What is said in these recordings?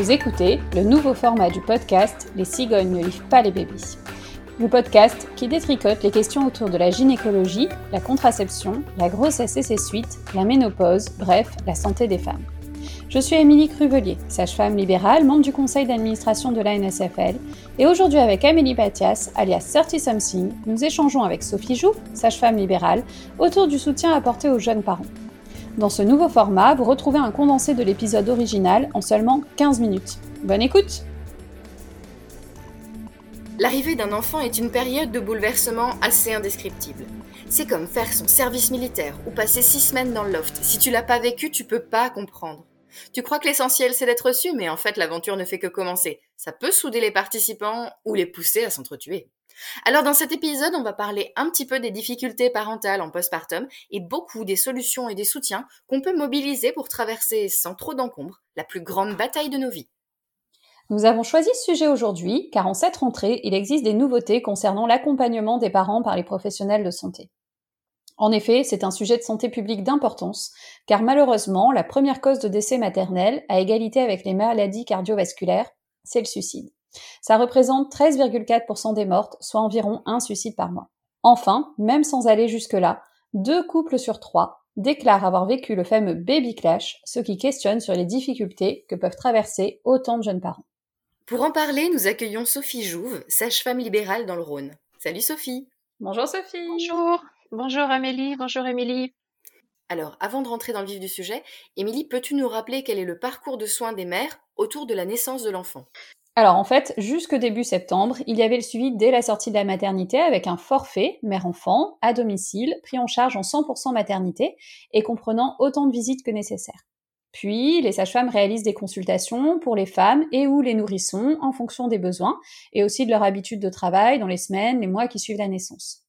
Vous écoutez le nouveau format du podcast Les cigognes ne livrent pas les bébés. Le podcast qui détricote les questions autour de la gynécologie, la contraception, la grossesse et ses suites, la ménopause, bref, la santé des femmes. Je suis Émilie Cruvelier, sage-femme libérale, membre du conseil d'administration de la NSFL, et aujourd'hui avec Amélie Batias, alias 30 Something, nous échangeons avec Sophie Joux, sage-femme libérale, autour du soutien apporté aux jeunes parents. Dans ce nouveau format, vous retrouvez un condensé de l'épisode original en seulement 15 minutes. Bonne écoute L'arrivée d'un enfant est une période de bouleversement assez indescriptible. C'est comme faire son service militaire ou passer six semaines dans le loft. Si tu l'as pas vécu, tu peux pas comprendre. Tu crois que l'essentiel c'est d'être reçu, mais en fait l'aventure ne fait que commencer. Ça peut souder les participants ou les pousser à s'entretuer. Alors dans cet épisode, on va parler un petit peu des difficultés parentales en postpartum et beaucoup des solutions et des soutiens qu'on peut mobiliser pour traverser sans trop d'encombre la plus grande bataille de nos vies. Nous avons choisi ce sujet aujourd'hui car en cette rentrée, il existe des nouveautés concernant l'accompagnement des parents par les professionnels de santé. En effet, c'est un sujet de santé publique d'importance, car malheureusement, la première cause de décès maternel, à égalité avec les maladies cardiovasculaires, c'est le suicide. Ça représente 13,4% des mortes, soit environ un suicide par mois. Enfin, même sans aller jusque-là, deux couples sur trois déclarent avoir vécu le fameux baby clash, ce qui questionne sur les difficultés que peuvent traverser autant de jeunes parents. Pour en parler, nous accueillons Sophie Jouve, sage-femme libérale dans le Rhône. Salut Sophie. Bonjour Sophie. Bonjour. Bonjour Amélie. Bonjour Émilie. Alors, avant de rentrer dans le vif du sujet, Émilie, peux-tu nous rappeler quel est le parcours de soins des mères autour de la naissance de l'enfant? Alors en fait, jusque début septembre, il y avait le suivi dès la sortie de la maternité avec un forfait mère-enfant à domicile, pris en charge en 100% maternité et comprenant autant de visites que nécessaire. Puis, les sages-femmes réalisent des consultations pour les femmes et ou les nourrissons en fonction des besoins et aussi de leur habitude de travail dans les semaines, les mois qui suivent la naissance.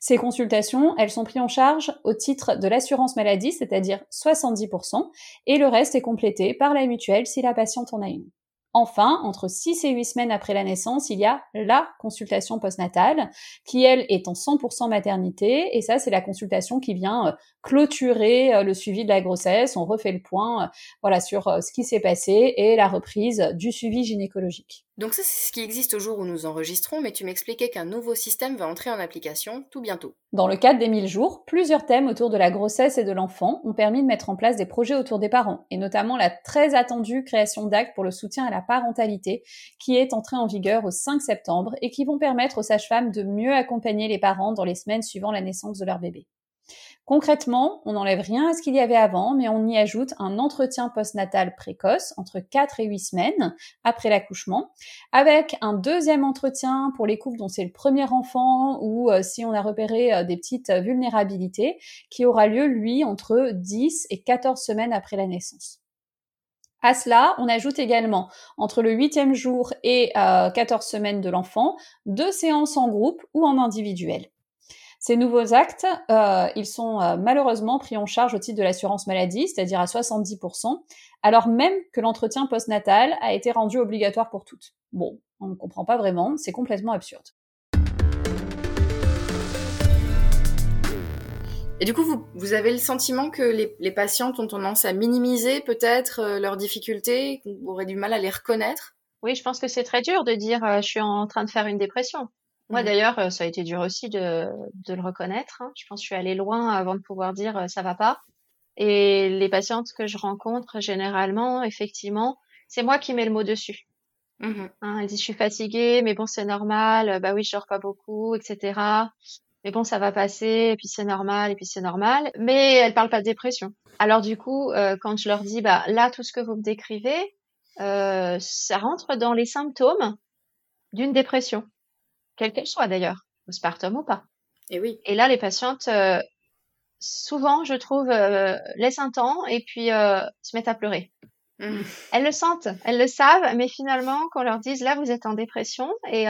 Ces consultations, elles sont prises en charge au titre de l'assurance maladie, c'est-à-dire 70%, et le reste est complété par la mutuelle si la patiente en a une. Enfin, entre 6 et 8 semaines après la naissance, il y a la consultation postnatale, qui elle est en 100% maternité, et ça c'est la consultation qui vient euh, clôturer euh, le suivi de la grossesse, on refait le point euh, voilà sur ce qui s'est passé et la reprise du suivi gynécologique. Donc ça, c'est ce qui existe au jour où nous enregistrons, mais tu m'expliquais qu'un nouveau système va entrer en application tout bientôt. Dans le cadre des 1000 jours, plusieurs thèmes autour de la grossesse et de l'enfant ont permis de mettre en place des projets autour des parents, et notamment la très attendue création d'actes pour le soutien à la parentalité, qui est entrée en vigueur au 5 septembre et qui vont permettre aux sages-femmes de mieux accompagner les parents dans les semaines suivant la naissance de leur bébé. Concrètement, on n'enlève rien à ce qu'il y avait avant, mais on y ajoute un entretien postnatal précoce entre 4 et 8 semaines après l'accouchement, avec un deuxième entretien pour les couples dont c'est le premier enfant ou euh, si on a repéré euh, des petites vulnérabilités, qui aura lieu, lui, entre 10 et 14 semaines après la naissance. À cela, on ajoute également, entre le huitième jour et 14 euh, semaines de l'enfant, deux séances en groupe ou en individuel. Ces nouveaux actes, euh, ils sont euh, malheureusement pris en charge au titre de l'assurance maladie, c'est-à-dire à 70%, alors même que l'entretien postnatal a été rendu obligatoire pour toutes. Bon, on ne comprend pas vraiment, c'est complètement absurde. Et du coup, vous, avez le sentiment que les, les, patientes ont tendance à minimiser peut-être euh, leurs difficultés, qu'on aurait du mal à les reconnaître? Oui, je pense que c'est très dur de dire je suis en train de faire une dépression. Moi, mmh. d'ailleurs, euh, ça a été dur aussi de, de le reconnaître. Hein. Je pense que je suis allée loin avant de pouvoir dire euh, ça va pas. Et les patientes que je rencontre, généralement, effectivement, c'est moi qui mets le mot dessus. Mmh. Hein, elle dit je suis fatiguée, mais bon c'est normal. Bah oui, je dors pas beaucoup, etc. Mais bon, ça va passer, et puis c'est normal, et puis c'est normal. Mais elle parle pas de dépression. Alors du coup, euh, quand je leur dis bah là tout ce que vous me décrivez, euh, ça rentre dans les symptômes d'une dépression quelle qu'elle soit d'ailleurs, postpartum ou pas. Et oui. Et là, les patientes, euh, souvent, je trouve, euh, laissent un temps et puis euh, se mettent à pleurer. Mmh. Elles le sentent, elles le savent, mais finalement, qu'on leur dise là, vous êtes en dépression et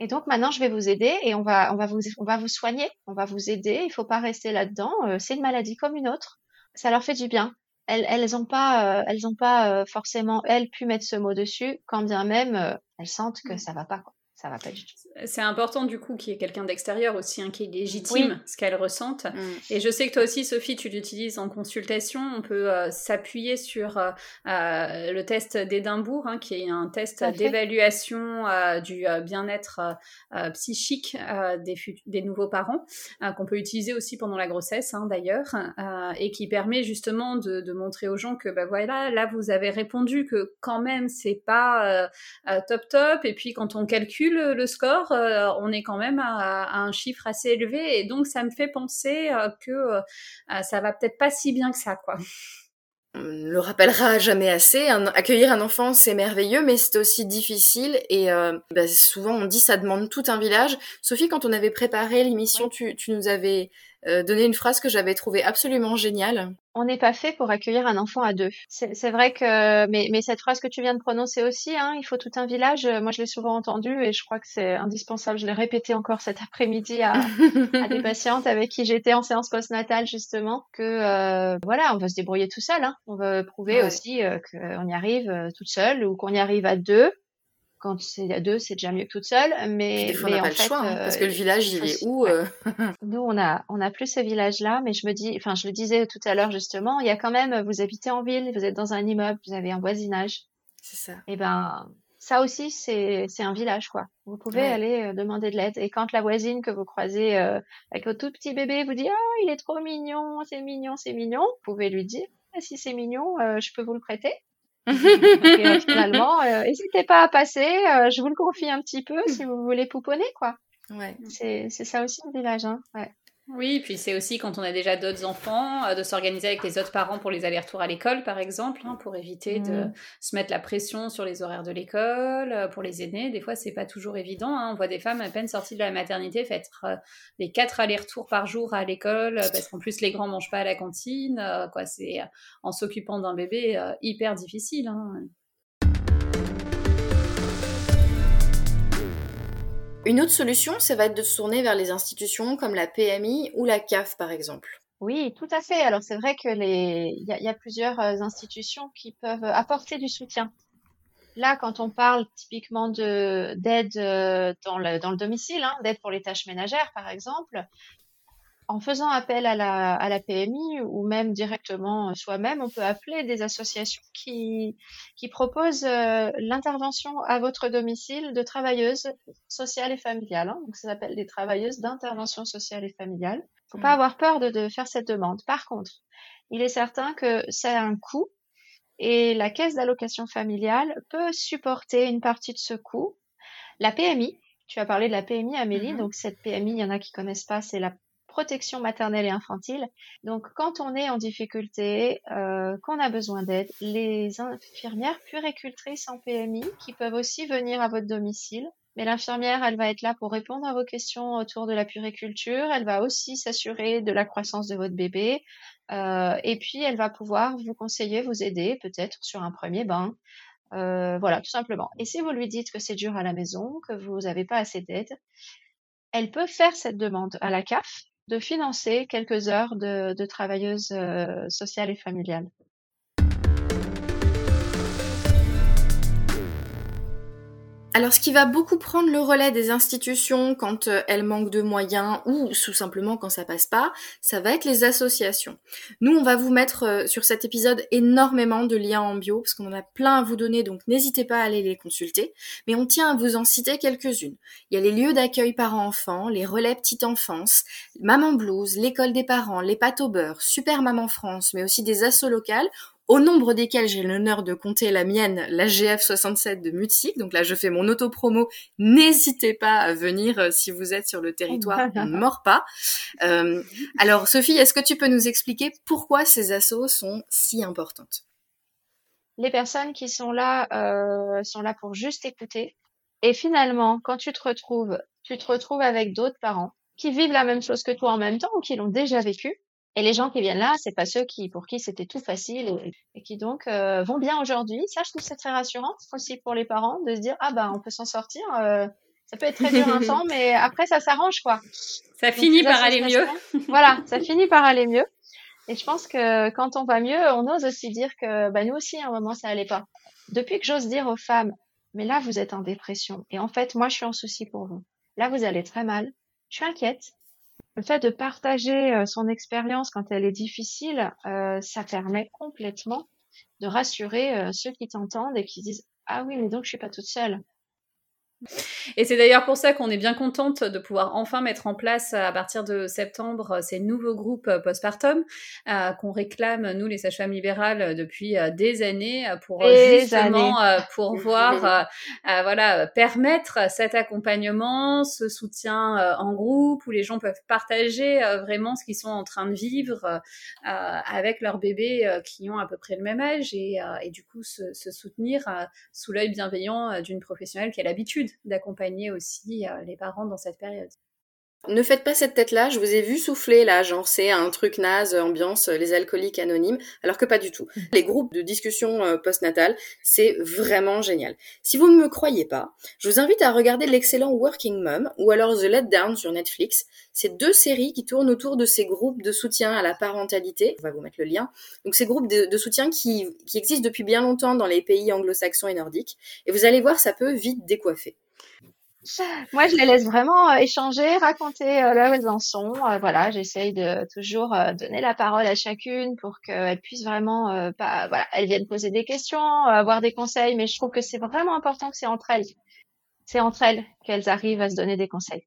et donc maintenant, je vais vous aider et on va on va vous on va vous soigner, on va vous aider. Il faut pas rester là-dedans. c'est une maladie comme une autre. Ça leur fait du bien. Elles elles ont pas elles ont pas forcément elles pu mettre ce mot dessus, quand bien même elles sentent que mmh. ça va pas. Quoi. Ça va pas du tout. C'est important du coup qu'il y ait quelqu'un d'extérieur aussi hein, qui légitime ce qu'elle ressente. Mm. Et je sais que toi aussi, Sophie, tu l'utilises en consultation. On peut euh, s'appuyer sur euh, euh, le test d'Édimbourg, hein, qui est un test d'évaluation du bien-être psychique des, des, nouveaux parents, qu'on peut utiliser aussi pendant la grossesse hein, d'ailleurs, et qui permet justement de, de, montrer aux gens que bah, voilà, là vous avez répondu que quand même c'est pas top top. Et puis quand on calcule le, score, euh, on est quand même à, un chiffre assez élevé. Et donc, ça me fait penser euh, que euh, ça va peut-être pas si bien que ça, quoi. On le rappellera jamais assez. accueillir un enfant, c'est merveilleux, mais c'est aussi difficile. Et bah, souvent, on dit ça demande tout un village. Sophie, quand on avait préparé l'émission, tu, tu, nous avais euh, donner une phrase que j'avais trouvée absolument géniale. On n'est pas fait pour accueillir un enfant à deux. C'est vrai que, mais, mais, cette phrase que tu viens de prononcer aussi, hein, il faut tout un village. Euh, moi, je l'ai souvent entendue et je crois que c'est indispensable. Je l'ai répété encore cet après-midi à, à, des patientes avec qui j'étais en séance postnatale justement que euh, voilà, on va se débrouiller tout seul. Hein. On veut prouver aussi euh, qu'on y arrive toute seule ou qu'on y arrive à deux quand c'est à deux, c'est déjà mieux que toute seule. Mais, on n'a pas le choix, hein, parce que le village, il est où euh Nous, on a, on a plus ce village-là, mais je me dis, enfin, je le disais tout à l'heure justement, il y a quand même, vous habitez en ville, vous êtes dans un immeuble, vous avez un voisinage. C'est ça. Et eh ben, ça aussi, c'est, c'est un village, quoi. Vous pouvez aller euh, demander de l'aide. Et quand la voisine que vous croisez euh, avec votre tout petit bébé vous dit, oh, il est trop mignon, c'est mignon, c'est mignon, vous pouvez lui dire, ah, si c'est mignon, je peux vous le prêter. Et finalement, euh, n'hésitez pas à passer. Euh, je vous le confie un petit peu si vous voulez pouponner, quoi. Ouais. C'est ça aussi le village, hein. Ouais. Oui, puis c'est aussi quand on a déjà d'autres enfants, euh, de s'organiser avec les autres parents pour les allers-retours à l'école, par exemple, hein, pour éviter de mmh. se mettre la pression sur les horaires de l'école. Euh, pour les aînés, des fois, c'est pas toujours évident. Hein. On voit des femmes à peine sorties de la maternité faire euh, les quatre allers-retours par jour à l'école, parce qu'en plus, les grands mangent pas à la cantine. quoi, c'est en s'occupant d'un bébé hyper difficile. Hein. Une autre solution, ça va être de se tourner vers les institutions comme la PMI ou la CAF, par exemple. Oui, tout à fait. Alors c'est vrai que les, il y, a, plusieurs euh, institutions qui peuvent apporter du soutien. Là, quand on parle typiquement de d'aide euh, dans le, dans le domicile, hein, d'aide pour les tâches ménagères, par exemple, en faisant appel à la, à la PMI ou même directement soi-même, on peut appeler des associations qui, qui proposent euh, l'intervention à votre domicile de travailleuses sociales et familiales. Hein. Donc, ça s'appelle des travailleuses d'intervention sociale et familiale. Il faut pas mmh. avoir peur de, de faire cette demande. Par contre, il est certain que c'est un coût et la caisse d'allocation familiale peut supporter une partie de ce coût. La PMI, tu as parlé de la PMI, Amélie. Mmh donc, cette PMI, il y en a qui connaissent pas, c'est la protection maternelle et infantile. Donc, quand on est en difficulté, euh, qu'on a besoin d'aide, les infirmières puricultrices en PMI qui peuvent aussi venir à votre domicile. Mais l'infirmière, elle va être là pour répondre à vos questions autour de la puriculture. Elle va aussi s'assurer de la croissance de votre bébé. Euh, et puis, elle va pouvoir vous conseiller, vous aider peut-être sur un premier bain. Euh, voilà, tout simplement. Et si vous lui dites que c'est dur à la maison, que vous n'avez pas assez d'aide, elle peut faire cette demande à la CAF de financer quelques heures de, de travailleuses euh, sociales et familiales. Alors, ce qui va beaucoup prendre le relais des institutions quand euh, elles manquent de moyens ou tout simplement quand ça passe pas, ça va être les associations. Nous, on va vous mettre euh, sur cet épisode énormément de liens en bio parce qu'on en a plein à vous donner, donc n'hésitez pas à aller les consulter. Mais on tient à vous en citer quelques-unes. Il y a les lieux d'accueil parents-enfants, les relais petite enfance, Maman Blues, l'école des parents, les pâtes au beurre, Super Maman France, mais aussi des assos locales au nombre desquels j'ai l'honneur de compter la mienne, la GF67 de Mutique. Donc là, je fais mon auto-promo. N'hésitez pas à venir euh, si vous êtes sur le territoire, on ne mord pas. Euh, alors, Sophie, est-ce que tu peux nous expliquer pourquoi ces assos sont si importantes? Les personnes qui sont là euh, sont là pour juste écouter. Et finalement, quand tu te retrouves, tu te retrouves avec d'autres parents qui vivent la même chose que toi en même temps ou qui l'ont déjà vécu et les gens qui viennent là, c'est pas ceux qui pour qui c'était tout facile et, qui donc euh, vont bien aujourd'hui. Ça, je trouve c'est très rassurant aussi pour les parents de se dire ah bah on peut s'en sortir. Euh, ça peut être très dur un temps, mais après ça s'arrange quoi. Ça finit par aller mieux. voilà, ça finit par aller mieux. Et je pense que quand on va mieux, on ose aussi dire que bah nous aussi à un moment ça allait pas. Depuis que j'ose dire aux femmes mais là, vous êtes en dépression. Et en fait, moi, je suis en souci pour vous. Là, vous allez très mal. Je suis inquiète. Le fait de partager euh, son expérience quand elle est difficile, euh, ça permet complètement de rassurer euh, ceux qui t'entendent et qui disent ah oui mais donc je suis pas toute seule. Et c'est d'ailleurs pour ça qu'on est bien contente de pouvoir enfin mettre en place à partir de septembre ces nouveaux groupes postpartum euh, qu'on réclame nous les sages-femmes libérales depuis euh, des années pour justement euh, pour voir voilà permettre cet accompagnement, ce soutien en groupe où les gens peuvent partager vraiment ce qu'ils sont en train de vivre avec leurs bébés qui ont à peu près le même âge et, et du coup se, se soutenir sous l'œil bienveillant d'une professionnelle qui a l'habitude d'accompagner aussi euh, les parents dans cette période. Ne faites pas cette tête-là, je vous ai vu souffler là, genre c'est un truc naze, ambiance les alcooliques anonymes, alors que pas du tout. Mm. Les groupes de discussion euh, postnatale, c'est vraiment génial. Si vous ne me croyez pas, je vous invite à regarder l'excellent Working Mom ou alors The Let Down sur Netflix. C'est deux séries qui tournent autour de ces groupes de soutien à la parentalité. On va vous mettre le lien. Donc ces groupes de, soutien qui, qui existent depuis bien longtemps dans les pays anglo-saxons et nordiques. Et vous allez voir, ça peut vite décoiffer. Moi, je les laisse vraiment euh, échanger, raconter euh, là où elles en sont. Euh, voilà, j'essaye de toujours donner la parole à chacune pour qu'elles puissent vraiment, pas, voilà, elles viennent poser des questions, avoir des conseils, mais je trouve que c'est vraiment important que c'est entre elles. C'est entre elles qu'elles arrivent à se donner des conseils.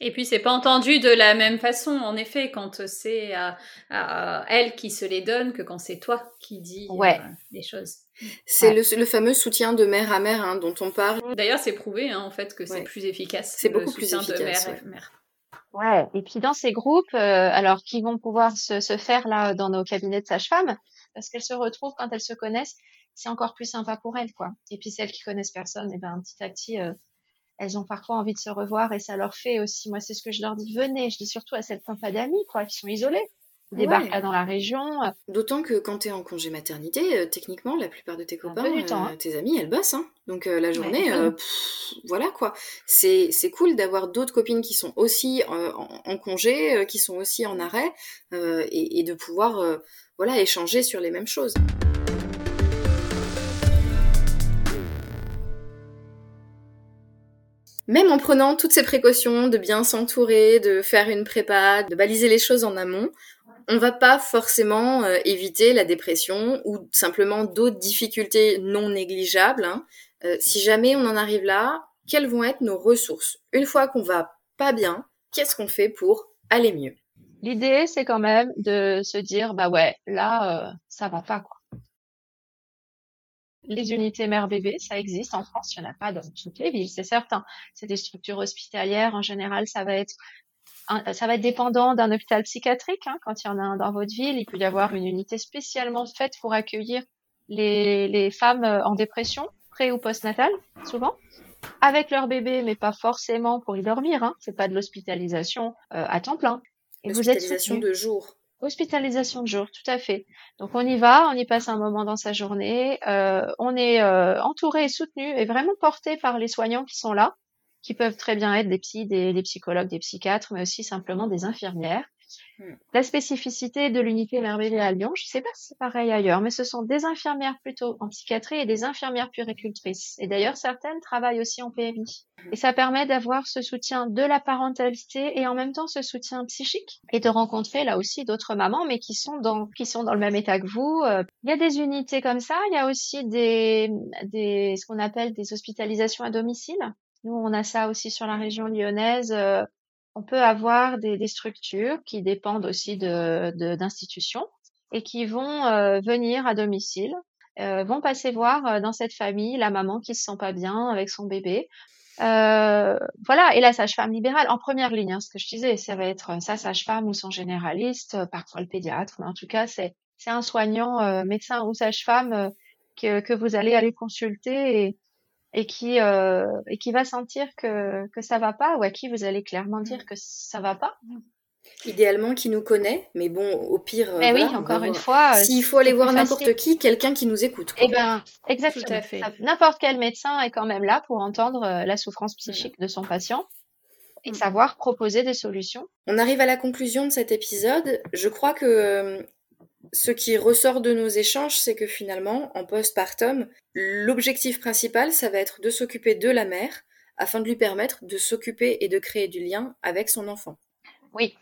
Et puis c'est pas entendu de la même façon, en effet, quand c'est à, elle qui se les donne que quand c'est toi qui dis ouais. les choses. C'est le, fameux soutien de mère à mère hein, dont on parle. D'ailleurs, c'est prouvé hein, en fait que c'est plus efficace. C'est beaucoup plus efficace. De mère, ouais. Et puis dans ces groupes, euh, alors qui vont pouvoir se, se, faire là dans nos cabinets de sage-femme, parce qu'elles se retrouvent quand elles se connaissent, c'est encore plus sympa pour elles, quoi. Et puis celles qui connaissent personne, et eh ben petit à petit, euh, elles ont parfois envie de se revoir et ça leur fait aussi. Moi, c'est ce que je leur dis. Venez. Je dis surtout à n'ont pas d'amis, quoi, qui sont isolées débarquent là dans la région. D'autant que quand tu es en congé maternité, euh, techniquement, la plupart de tes copains, euh, hein. tes amis, elles bossent. Hein. Donc euh, la journée, voilà quoi. C'est cool d'avoir d'autres copines qui sont aussi en, congé, qui sont aussi en arrêt, et, et, de pouvoir voilà échanger sur les mêmes choses. Même en prenant toutes ces précautions de bien s'entourer, de faire une prépa, de baliser les choses en amont, on va pas forcément euh, éviter la dépression ou simplement d'autres difficultés non négligeables. Hein. Euh, si jamais on en arrive là, quelles vont être nos ressources? Une fois qu'on va pas bien, qu'est-ce qu'on fait pour aller mieux? L'idée, c'est quand même de se dire, bah ouais, là, euh, ça va pas quoi. Les unités mère-bébé, ça existe en France, il n'y en a pas dans toutes les villes, c'est certain. C'est des structures hospitalières, en général, ça va être ça va être dépendant d'un hôpital psychiatrique. Hein, quand il y en a un dans votre ville, il peut y avoir une unité spécialement faite pour accueillir les, les femmes euh, en dépression, pré ou post-natale, souvent, avec leur bébé, mais pas forcément pour y dormir. Hein. C'est pas de l'hospitalisation euh, à temps plein. Et vous êtes de jour. Hospitalisation de jour, tout à fait. Donc on y va, on y passe un moment dans sa journée, euh, on est euh, entouré et soutenu et vraiment porté par les soignants qui sont là qui peuvent très bien être des psys, des, psychologues, des psychiatres, mais aussi simplement des infirmières. Hmm. La spécificité de l'unité merveilleuse à Lyon, je ne sais pas si c'est pareil ailleurs, mais ce sont des infirmières plutôt en psychiatrie et des infirmières puéricultrices. Et d'ailleurs, certaines travaillent aussi en PMI. Hmm. Et ça permet d'avoir ce soutien de la parentalité et en même temps ce soutien psychique et de rencontrer là aussi d'autres mamans, mais qui sont dans, qui sont dans le même état que vous. Euh, il y a des unités comme ça. Il y a aussi des, des, ce qu'on appelle des hospitalisations à domicile. Nous, on a ça aussi sur la région lyonnaise. Euh, on peut avoir des, structures qui dépendent aussi de, d'institutions et qui vont euh, venir à domicile, euh, vont passer voir dans cette famille la maman qui se sent pas bien avec son bébé. voilà, et la sage-femme libérale en première ligne, hein, ce que je disais, ça va être sa sage-femme ou son généraliste, parfois le pédiatre, mais en tout cas c'est c'est un soignant, médecin ou sage-femme que, que vous allez aller consulter et, et qui euh, et qui va sentir que que ça va pas ou à qui vous allez clairement dire que ça va pas. Idéalement, qui nous connaît, mais bon, au pire. Mais oui, encore une fois. Euh, s'il faut aller voir n'importe qui, quelqu'un qui nous écoute. Eh ben, exactement. N'importe quel médecin est quand même là pour entendre euh, la souffrance psychique de son patient et mm. savoir proposer des solutions. On arrive à la conclusion de cet épisode. Je crois que ce qui ressort de nos échanges, c'est que finalement, en postpartum, l'objectif principal, ça va être de s'occuper de la mère afin de lui permettre de s'occuper et de créer du lien avec son enfant. Oui,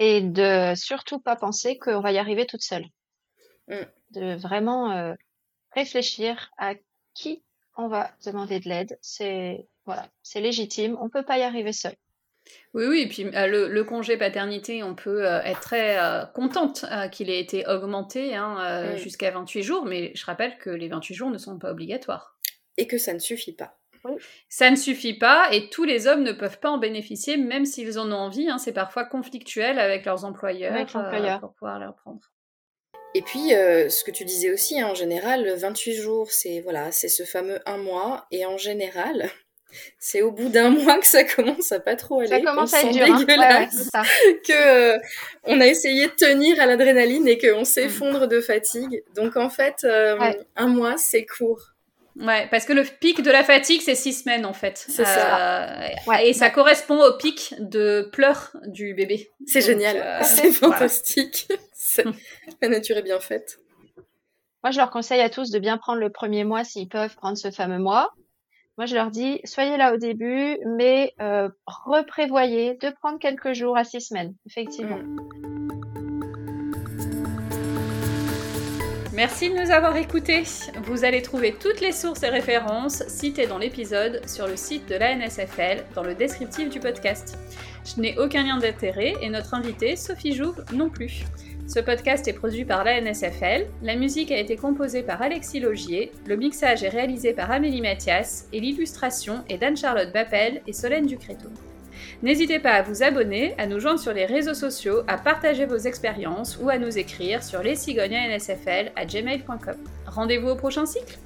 et de surtout pas penser qu'on va y arriver toute seule. Mm. De vraiment euh, réfléchir à qui on va demander de l'aide. C'est voilà, c'est légitime. On peut pas y arriver seul. Oui, oui, et puis euh, le, congé paternité, on peut euh, être très euh, contente qu'il ait été augmenté hein, jusqu'à 28 jours, mais je rappelle que les 28 jours ne sont pas obligatoires. Et que ça ne suffit pas. Ça ne suffit pas et tous les hommes ne peuvent pas en bénéficier, même s'ils en ont envie. Hein, c'est parfois conflictuel avec leurs employeurs pour pouvoir leur prendre. Et puis, ce que tu disais aussi, hein, en général, 28 jours, c'est voilà, c'est ce fameux un mois. Et en général, c'est au bout d'un mois que ça commence à pas trop aller. Ça commence à être dur. Hein. que euh, on a essayé de tenir à l'adrénaline et qu'on s'effondre de fatigue. Donc en fait, euh, un mois c'est court. Ouais, parce que le pic de la fatigue c'est six semaines en fait. C'est ça. Euh, et ça correspond au pic de pleurs du bébé. C'est génial. c'est fantastique. la nature est bien faite. Moi, je leur conseille à tous de bien prendre le premier mois s'ils peuvent prendre ce fameux mois moi, je leur dis, soyez là au début, mais euh, reprévoyez de prendre quelques jours à six semaines, effectivement. Merci de nous avoir écoutés. Vous allez trouver toutes les sources et références citées dans l'épisode sur le site de la NSFL dans le descriptif du podcast. Je n'ai aucun lien d'intérêt et notre invitée, Sophie Jouve, non plus. Ce podcast est produit par la NSFL, la musique a été composée par Alexis Logier, le mixage est réalisé par Amélie Mathias et l'illustration est d'Anne-Charlotte Bappel et Solène Ducréto. N'hésitez pas à vous abonner, à nous joindre sur les réseaux sociaux, à partager vos expériences ou à nous écrire sur lescigognansfl à gmail.com. Rendez-vous au prochain cycle